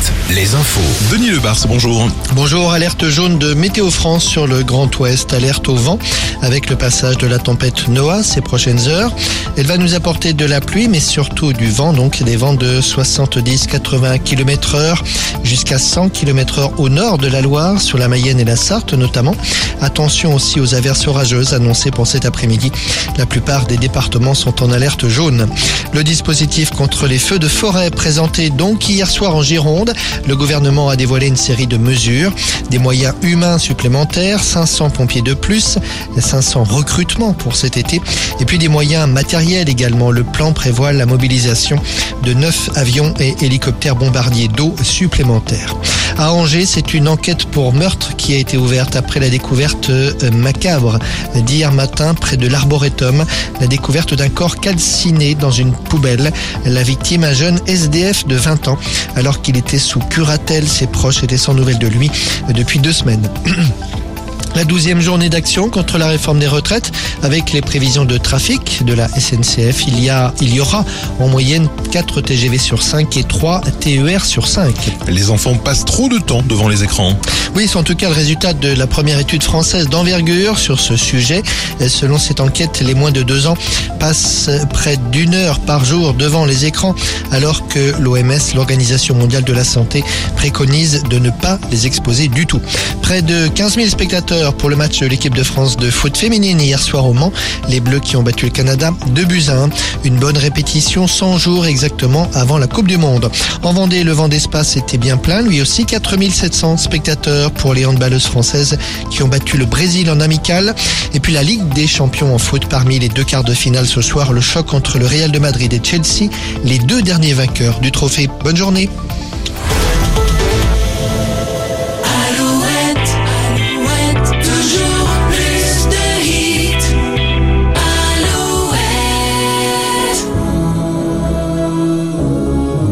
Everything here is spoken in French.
7, les infos. Denis Lebars, bonjour. Bonjour, alerte jaune de Météo France sur le Grand Ouest, alerte au vent avec le passage de la tempête Noah ces prochaines heures. Elle va nous apporter de la pluie mais surtout du vent, donc des vents de 70-80 km heure jusqu'à 100 km heure au nord de la Loire, sur la Mayenne et la Sarthe notamment. Attention aussi aux averses orageuses annoncées pour cet après-midi. La plupart des départements sont en alerte jaune. Le dispositif contre les feux de forêt présenté donc hier soir en Gironde, le gouvernement a dévoilé une série de mesures, des moyens humains supplémentaires, 500 pompiers de plus, 500 recrutements pour cet été, et puis des moyens matériels également. Le plan prévoit la mobilisation de 9 avions et hélicoptères bombardiers d'eau supplémentaires. À Angers, c'est une enquête pour meurtre qui a été ouverte après la découverte euh, macabre d'hier matin près de l'Arboretum, la découverte d'un corps calciné dans une poubelle. La victime, un jeune SDF de 20 ans, alors qu'il était sous curatelle, ses proches étaient sans nouvelles de lui depuis deux semaines. La douzième journée d'action contre la réforme des retraites avec les prévisions de trafic de la SNCF. Il y, a, il y aura en moyenne 4 TGV sur 5 et 3 TER sur 5. Les enfants passent trop de temps devant les écrans. Oui, c'est en tout cas le résultat de la première étude française d'envergure sur ce sujet. Selon cette enquête, les moins de 2 ans passent près d'une heure par jour devant les écrans alors que l'OMS, l'Organisation mondiale de la santé, préconise de ne pas les exposer du tout. Près de 15 000 spectateurs pour le match de l'équipe de France de foot féminine hier soir au Mans. Les Bleus qui ont battu le Canada 2 buts à 1. Une bonne répétition 100 jours exactement avant la Coupe du Monde. En Vendée, le vent d'espace était bien plein. Lui aussi 4700 spectateurs pour les handballeuses françaises qui ont battu le Brésil en amical. Et puis la Ligue des champions en foot parmi les deux quarts de finale ce soir. Le choc entre le Real de Madrid et Chelsea. Les deux derniers vainqueurs du trophée. Bonne journée.